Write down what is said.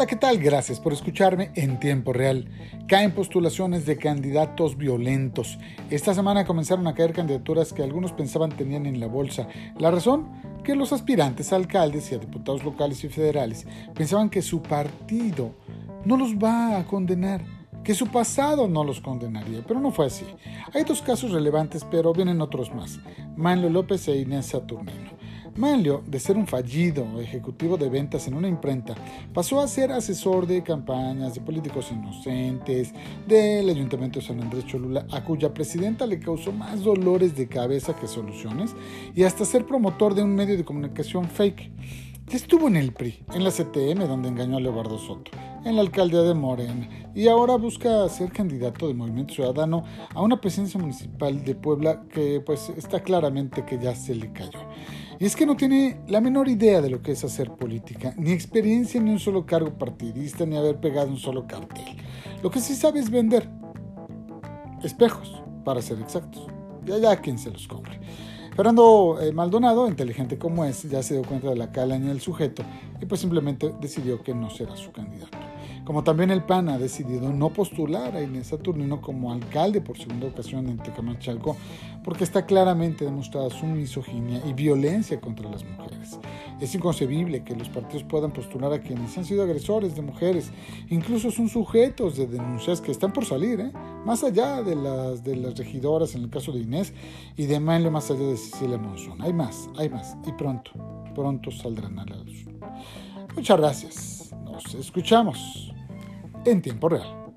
Hola, ¿qué tal? Gracias por escucharme en tiempo real. Caen postulaciones de candidatos violentos. Esta semana comenzaron a caer candidaturas que algunos pensaban tenían en la bolsa. La razón, que los aspirantes a alcaldes y a diputados locales y federales pensaban que su partido no los va a condenar que su pasado no los condenaría, pero no fue así. Hay dos casos relevantes, pero vienen otros más. Manlo López e Inés Saturnino. Manlio, de ser un fallido ejecutivo de ventas en una imprenta, pasó a ser asesor de campañas de políticos inocentes del Ayuntamiento de San Andrés Cholula, a cuya presidenta le causó más dolores de cabeza que soluciones, y hasta ser promotor de un medio de comunicación fake. Estuvo en el PRI, en la CTM, donde engañó a Leobardo Soto, en la alcaldía de Morena, y ahora busca ser candidato de Movimiento Ciudadano a una presidencia municipal de Puebla que pues está claramente que ya se le cayó. Y es que no tiene la menor idea de lo que es hacer política, ni experiencia ni un solo cargo partidista, ni haber pegado un solo cartel. Lo que sí sabe es vender espejos, para ser exactos. Y allá quien se los compre. Fernando eh, Maldonado, inteligente como es, ya se dio cuenta de la calaña del sujeto y pues simplemente decidió que no será su candidato como también el PAN ha decidido no postular a Inés Saturnino como alcalde por segunda ocasión en Tecamachalco, porque está claramente demostrada su misoginia y violencia contra las mujeres. Es inconcebible que los partidos puedan postular a quienes han sido agresores de mujeres, incluso son sujetos de denuncias que están por salir, ¿eh? más allá de las, regidoras en el caso de Inés y de Manle más allá de Cecilia Monzón. Hay más, hay más, y pronto, pronto saldrán a la luz. Muchas gracias, nos escuchamos en tiempo real.